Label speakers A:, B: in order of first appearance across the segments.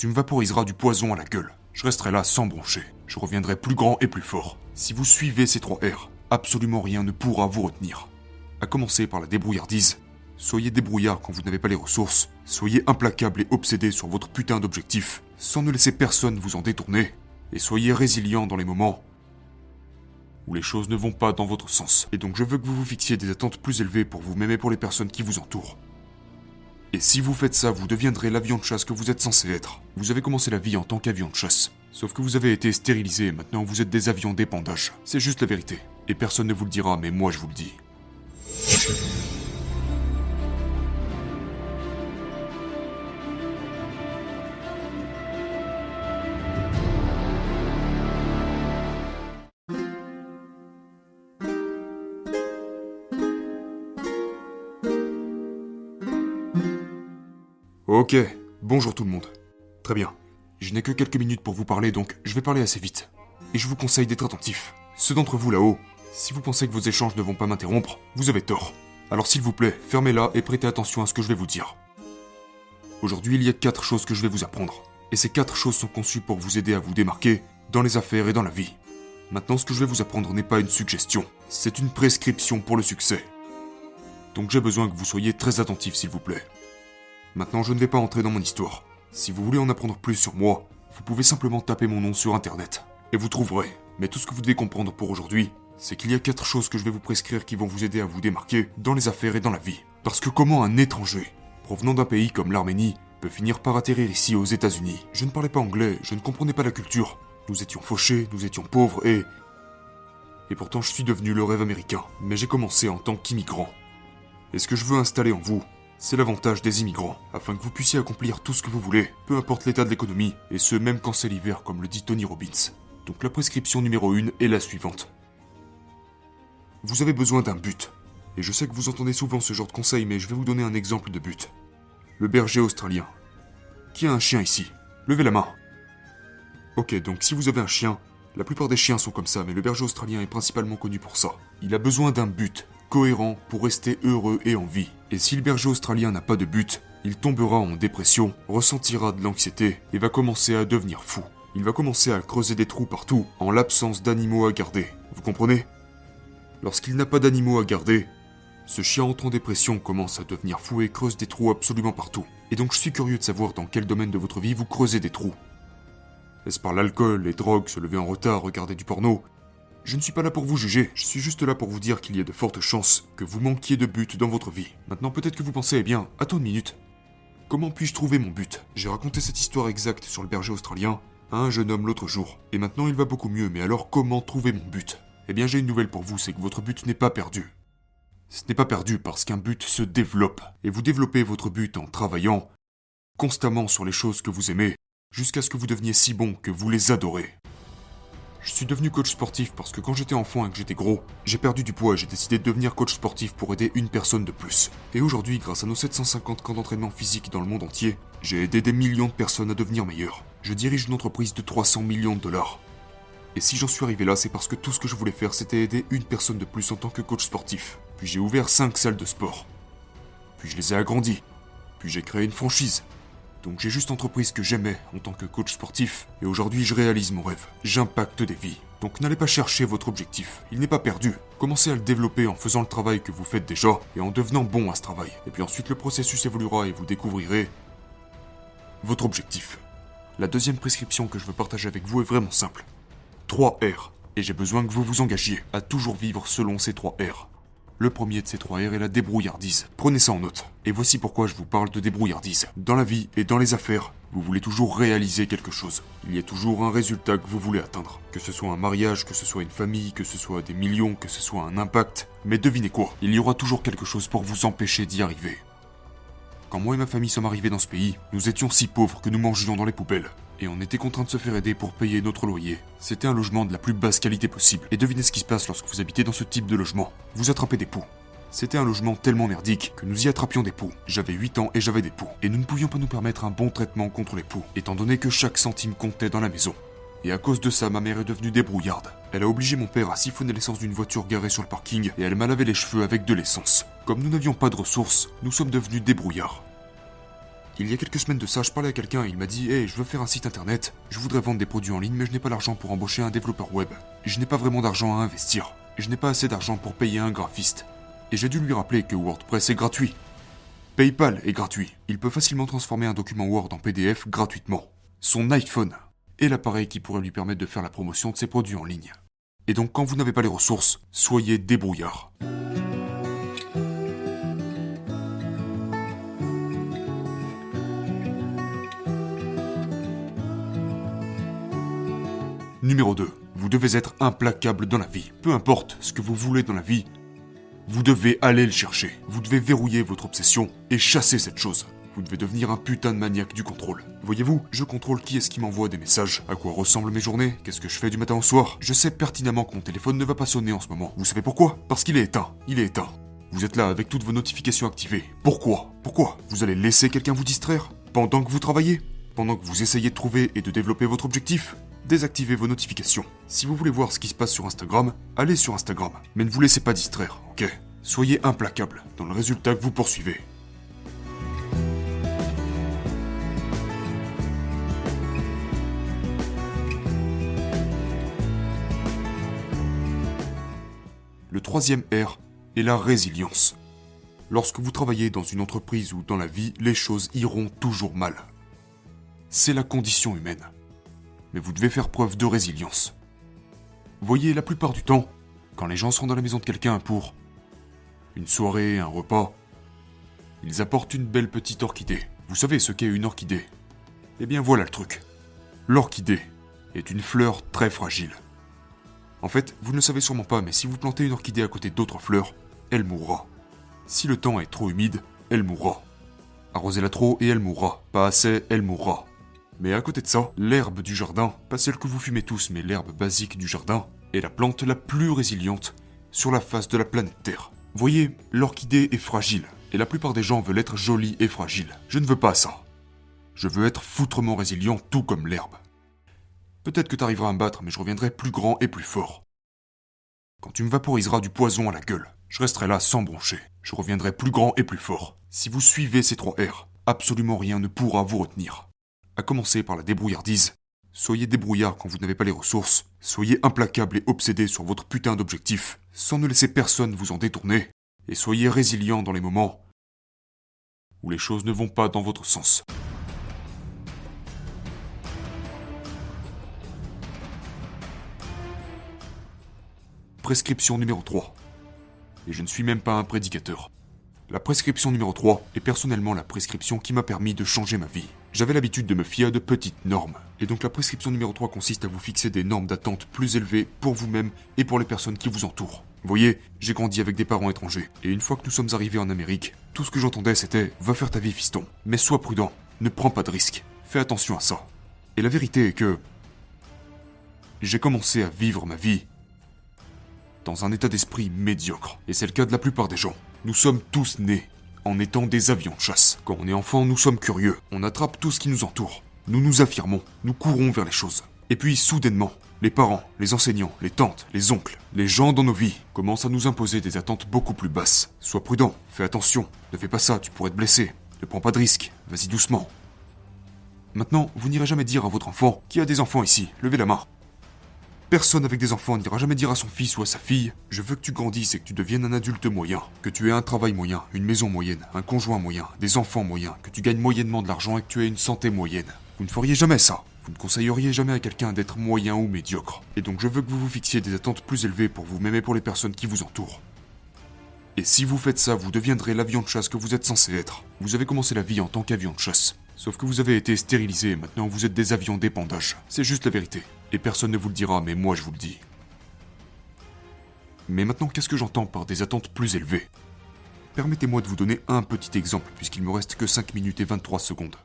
A: tu me vaporiseras du poison à la gueule. Je resterai là sans broncher. Je reviendrai plus grand et plus fort. Si vous suivez ces trois R, absolument rien ne pourra vous retenir. À commencer par la débrouillardise. Soyez débrouillard quand vous n'avez pas les ressources. Soyez implacable et obsédé sur votre putain d'objectif, sans ne laisser personne vous en détourner. Et soyez résilient dans les moments où les choses ne vont pas dans votre sens. Et donc je veux que vous vous fixiez des attentes plus élevées pour vous-même et pour les personnes qui vous entourent. Et si vous faites ça, vous deviendrez l'avion de chasse que vous êtes censé être. Vous avez commencé la vie en tant qu'avion de chasse. Sauf que vous avez été stérilisé et maintenant vous êtes des avions d'épandage. C'est juste la vérité. Et personne ne vous le dira, mais moi je vous le dis. Ok, bonjour tout le monde. Très bien. Je n'ai que quelques minutes pour vous parler, donc je vais parler assez vite. Et je vous conseille d'être attentif. Ceux d'entre vous là-haut, si vous pensez que vos échanges ne vont pas m'interrompre, vous avez tort. Alors s'il vous plaît, fermez-la et prêtez attention à ce que je vais vous dire. Aujourd'hui, il y a quatre choses que je vais vous apprendre. Et ces quatre choses sont conçues pour vous aider à vous démarquer dans les affaires et dans la vie. Maintenant, ce que je vais vous apprendre n'est pas une suggestion, c'est une prescription pour le succès. Donc j'ai besoin que vous soyez très attentif, s'il vous plaît. Maintenant, je ne vais pas entrer dans mon histoire. Si vous voulez en apprendre plus sur moi, vous pouvez simplement taper mon nom sur internet. Et vous trouverez. Mais tout ce que vous devez comprendre pour aujourd'hui, c'est qu'il y a quatre choses que je vais vous prescrire qui vont vous aider à vous démarquer dans les affaires et dans la vie. Parce que comment un étranger, provenant d'un pays comme l'Arménie, peut finir par atterrir ici aux États-Unis? Je ne parlais pas anglais, je ne comprenais pas la culture. Nous étions fauchés, nous étions pauvres et... Et pourtant je suis devenu le rêve américain. Mais j'ai commencé en tant qu'immigrant. Et ce que je veux installer en vous, c'est l'avantage des immigrants, afin que vous puissiez accomplir tout ce que vous voulez, peu importe l'état de l'économie, et ce même quand c'est l'hiver, comme le dit Tony Robbins. Donc la prescription numéro 1 est la suivante. Vous avez besoin d'un but. Et je sais que vous entendez souvent ce genre de conseils, mais je vais vous donner un exemple de but. Le berger australien. Qui a un chien ici? Levez la main. Ok, donc si vous avez un chien, la plupart des chiens sont comme ça, mais le berger australien est principalement connu pour ça. Il a besoin d'un but, cohérent pour rester heureux et en vie. Et si le berger australien n'a pas de but, il tombera en dépression, ressentira de l'anxiété et va commencer à devenir fou. Il va commencer à creuser des trous partout en l'absence d'animaux à garder. Vous comprenez? Lorsqu'il n'a pas d'animaux à garder, ce chien entre en dépression commence à devenir fou et creuse des trous absolument partout. Et donc je suis curieux de savoir dans quel domaine de votre vie vous creusez des trous. Est-ce par l'alcool, les drogues, se lever en retard, regarder du porno? Je ne suis pas là pour vous juger, je suis juste là pour vous dire qu'il y a de fortes chances que vous manquiez de but dans votre vie. Maintenant peut-être que vous pensez, eh bien, attends une minute. Comment puis-je trouver mon but? J'ai raconté cette histoire exacte sur le berger australien à un jeune homme l'autre jour, et maintenant il va beaucoup mieux, mais alors comment trouver mon but? Eh bien j'ai une nouvelle pour vous, c'est que votre but n'est pas perdu. Ce n'est pas perdu parce qu'un but se développe, et vous développez votre but en travaillant constamment sur les choses que vous aimez, jusqu'à ce que vous deveniez si bon que vous les adorez. Je suis devenu coach sportif parce que quand j'étais enfant et que j'étais gros, j'ai perdu du poids et j'ai décidé de devenir coach sportif pour aider une personne de plus. Et aujourd'hui, grâce à nos 750 camps d'entraînement physique dans le monde entier, j'ai aidé des millions de personnes à devenir meilleures. Je dirige une entreprise de 300 millions de dollars. Et si j'en suis arrivé là, c'est parce que tout ce que je voulais faire, c'était aider une personne de plus en tant que coach sportif. Puis j'ai ouvert 5 salles de sport. Puis je les ai agrandies. Puis j'ai créé une franchise. Donc j'ai juste entrepris ce que j'aimais en tant que coach sportif, et aujourd'hui je réalise mon rêve. J'impacte des vies. Donc n'allez pas chercher votre objectif, il n'est pas perdu. Commencez à le développer en faisant le travail que vous faites déjà, et en devenant bon à ce travail. Et puis ensuite le processus évoluera et vous découvrirez votre objectif. La deuxième prescription que je veux partager avec vous est vraiment simple. 3 R. Et j'ai besoin que vous vous engagiez à toujours vivre selon ces 3 R. Le premier de ces trois R est la débrouillardise. Prenez ça en note. Et voici pourquoi je vous parle de débrouillardise. Dans la vie et dans les affaires, vous voulez toujours réaliser quelque chose. Il y a toujours un résultat que vous voulez atteindre. Que ce soit un mariage, que ce soit une famille, que ce soit des millions, que ce soit un impact. Mais devinez quoi Il y aura toujours quelque chose pour vous empêcher d'y arriver. Quand moi et ma famille sommes arrivés dans ce pays, nous étions si pauvres que nous mangions dans les poubelles et on était contraint de se faire aider pour payer notre loyer. C'était un logement de la plus basse qualité possible. Et devinez ce qui se passe lorsque vous habitez dans ce type de logement. Vous attrapez des poux. C'était un logement tellement merdique que nous y attrapions des poux. J'avais 8 ans et j'avais des poux. Et nous ne pouvions pas nous permettre un bon traitement contre les poux, étant donné que chaque centime comptait dans la maison. Et à cause de ça, ma mère est devenue débrouillarde. Elle a obligé mon père à siphonner l'essence d'une voiture garée sur le parking et elle m'a lavé les cheveux avec de l'essence. Comme nous n'avions pas de ressources, nous sommes devenus débrouillards. Il y a quelques semaines de ça, je parlais à quelqu'un et il m'a dit Hey, je veux faire un site internet, je voudrais vendre des produits en ligne, mais je n'ai pas l'argent pour embaucher un développeur web. Je n'ai pas vraiment d'argent à investir. Je n'ai pas assez d'argent pour payer un graphiste. Et j'ai dû lui rappeler que WordPress est gratuit. PayPal est gratuit. Il peut facilement transformer un document Word en PDF gratuitement. Son iPhone est l'appareil qui pourrait lui permettre de faire la promotion de ses produits en ligne. Et donc quand vous n'avez pas les ressources, soyez débrouillard. Numéro 2. Vous devez être implacable dans la vie. Peu importe ce que vous voulez dans la vie, vous devez aller le chercher. Vous devez verrouiller votre obsession et chasser cette chose. Vous devez devenir un putain de maniaque du contrôle. Voyez-vous, je contrôle qui est-ce qui m'envoie des messages, à quoi ressemblent mes journées, qu'est-ce que je fais du matin au soir? Je sais pertinemment que mon téléphone ne va pas sonner en ce moment. Vous savez pourquoi? Parce qu'il est éteint. Il est éteint. Vous êtes là avec toutes vos notifications activées. Pourquoi? Pourquoi? Vous allez laisser quelqu'un vous distraire? Pendant que vous travaillez? Pendant que vous essayez de trouver et de développer votre objectif? Désactivez vos notifications. Si vous voulez voir ce qui se passe sur Instagram, allez sur Instagram. Mais ne vous laissez pas distraire, ok? Soyez implacable dans le résultat que vous poursuivez. Le troisième R est la résilience. Lorsque vous travaillez dans une entreprise ou dans la vie, les choses iront toujours mal. C'est la condition humaine. Mais vous devez faire preuve de résilience. Voyez, la plupart du temps, quand les gens sont dans la maison de quelqu'un pour une soirée, un repas, ils apportent une belle petite orchidée. Vous savez ce qu'est une orchidée? Eh bien voilà le truc. L'orchidée est une fleur très fragile. En fait, vous ne le savez sûrement pas, mais si vous plantez une orchidée à côté d'autres fleurs, elle mourra. Si le temps est trop humide, elle mourra. Arrosez-la trop et elle mourra. Pas assez, elle mourra. Mais à côté de ça, l'herbe du jardin, pas celle que vous fumez tous, mais l'herbe basique du jardin, est la plante la plus résiliente sur la face de la planète Terre. Voyez, l'orchidée est fragile, et la plupart des gens veulent être jolis et fragiles. Je ne veux pas ça. Je veux être foutrement résilient tout comme l'herbe. Peut-être que t'arriveras à me battre, mais je reviendrai plus grand et plus fort. Quand tu me vaporiseras du poison à la gueule, je resterai là sans broncher. Je reviendrai plus grand et plus fort. Si vous suivez ces trois R, absolument rien ne pourra vous retenir. À commencer par la débrouillardise. Soyez débrouillard quand vous n'avez pas les ressources. Soyez implacable et obsédé sur votre putain d'objectif, sans ne laisser personne vous en détourner. Et soyez résilient dans les moments où les choses ne vont pas dans votre sens. Prescription numéro 3. Et je ne suis même pas un prédicateur. La prescription numéro 3 est personnellement la prescription qui m'a permis de changer ma vie. J'avais l'habitude de me fier à de petites normes. Et donc la prescription numéro 3 consiste à vous fixer des normes d'attente plus élevées pour vous-même et pour les personnes qui vous entourent. Vous voyez, j'ai grandi avec des parents étrangers. Et une fois que nous sommes arrivés en Amérique, tout ce que j'entendais c'était Va faire ta vie, fiston. Mais sois prudent. Ne prends pas de risques. Fais attention à ça. Et la vérité est que. J'ai commencé à vivre ma vie dans un état d'esprit médiocre. Et c'est le cas de la plupart des gens. Nous sommes tous nés en étant des avions de chasse. Quand on est enfant, nous sommes curieux. On attrape tout ce qui nous entoure. Nous nous affirmons. Nous courons vers les choses. Et puis, soudainement, les parents, les enseignants, les tantes, les oncles, les gens dans nos vies commencent à nous imposer des attentes beaucoup plus basses. Sois prudent, fais attention, ne fais pas ça, tu pourrais te blesser. Ne prends pas de risques, vas-y doucement. Maintenant, vous n'irez jamais dire à votre enfant qui a des enfants ici, levez la main. Personne avec des enfants n'ira jamais dire à son fils ou à sa fille Je veux que tu grandisses et que tu deviennes un adulte moyen, que tu aies un travail moyen, une maison moyenne, un conjoint moyen, des enfants moyens, que tu gagnes moyennement de l'argent et que tu aies une santé moyenne. Vous ne feriez jamais ça. Vous ne conseilleriez jamais à quelqu'un d'être moyen ou médiocre. Et donc je veux que vous vous fixiez des attentes plus élevées pour vous-même et pour les personnes qui vous entourent. Et si vous faites ça, vous deviendrez l'avion de chasse que vous êtes censé être. Vous avez commencé la vie en tant qu'avion de chasse. Sauf que vous avez été stérilisé et maintenant vous êtes des avions d'épandage. C'est juste la vérité. Et personne ne vous le dira, mais moi je vous le dis. Mais maintenant, qu'est-ce que j'entends par des attentes plus élevées? Permettez-moi de vous donner un petit exemple, puisqu'il me reste que 5 minutes et 23 secondes.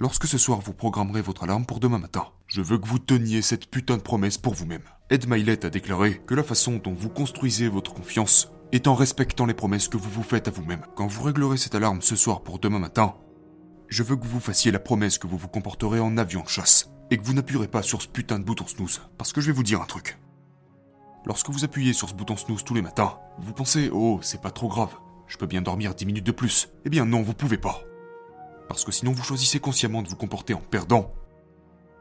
A: Lorsque ce soir vous programmerez votre alarme pour demain matin, je veux que vous teniez cette putain de promesse pour vous-même. Ed Milet a déclaré que la façon dont vous construisez votre confiance est en respectant les promesses que vous vous faites à vous-même. Quand vous réglerez cette alarme ce soir pour demain matin, je veux que vous fassiez la promesse que vous vous comporterez en avion de chasse et que vous n'appuierez pas sur ce putain de bouton snooze. Parce que je vais vous dire un truc. Lorsque vous appuyez sur ce bouton snooze tous les matins, vous pensez Oh, c'est pas trop grave, je peux bien dormir 10 minutes de plus. Eh bien non, vous pouvez pas. Parce que sinon vous choisissez consciemment de vous comporter en perdant.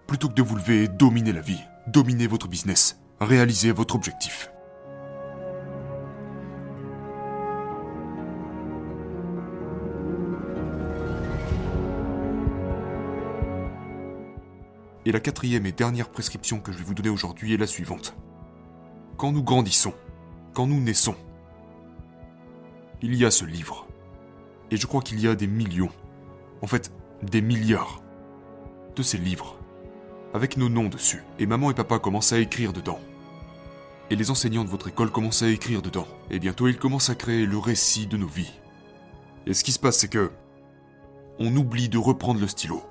A: Plutôt que de vous lever et dominer la vie, dominer votre business, réaliser votre objectif. Et la quatrième et dernière prescription que je vais vous donner aujourd'hui est la suivante. Quand nous grandissons, quand nous naissons, il y a ce livre. Et je crois qu'il y a des millions, en fait des milliards, de ces livres, avec nos noms dessus. Et maman et papa commencent à écrire dedans. Et les enseignants de votre école commencent à écrire dedans. Et bientôt ils commencent à créer le récit de nos vies. Et ce qui se passe, c'est que... On oublie de reprendre le stylo.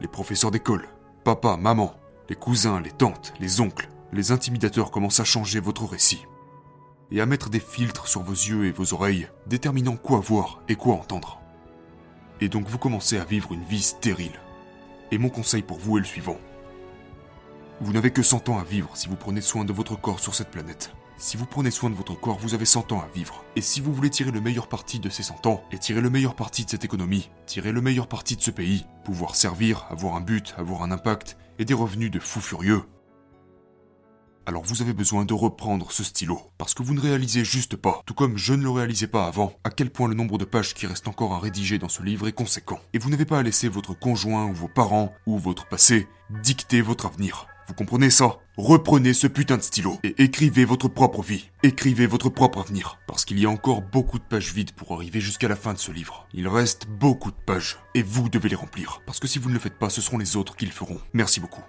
A: Les professeurs d'école, Papa, maman, les cousins, les tantes, les oncles, les intimidateurs commencent à changer votre récit. Et à mettre des filtres sur vos yeux et vos oreilles, déterminant quoi voir et quoi entendre. Et donc vous commencez à vivre une vie stérile. Et mon conseil pour vous est le suivant. Vous n'avez que 100 ans à vivre si vous prenez soin de votre corps sur cette planète. Si vous prenez soin de votre corps, vous avez 100 ans à vivre. Et si vous voulez tirer le meilleur parti de ces 100 ans, et tirer le meilleur parti de cette économie, tirer le meilleur parti de ce pays, pouvoir servir, avoir un but, avoir un impact, et des revenus de fous furieux, alors vous avez besoin de reprendre ce stylo, parce que vous ne réalisez juste pas, tout comme je ne le réalisais pas avant, à quel point le nombre de pages qui restent encore à rédiger dans ce livre est conséquent. Et vous n'avez pas à laisser votre conjoint ou vos parents ou votre passé dicter votre avenir. Vous comprenez ça? Reprenez ce putain de stylo et écrivez votre propre vie. Écrivez votre propre avenir. Parce qu'il y a encore beaucoup de pages vides pour arriver jusqu'à la fin de ce livre. Il reste beaucoup de pages. Et vous devez les remplir. Parce que si vous ne le faites pas, ce seront les autres qui le feront. Merci beaucoup.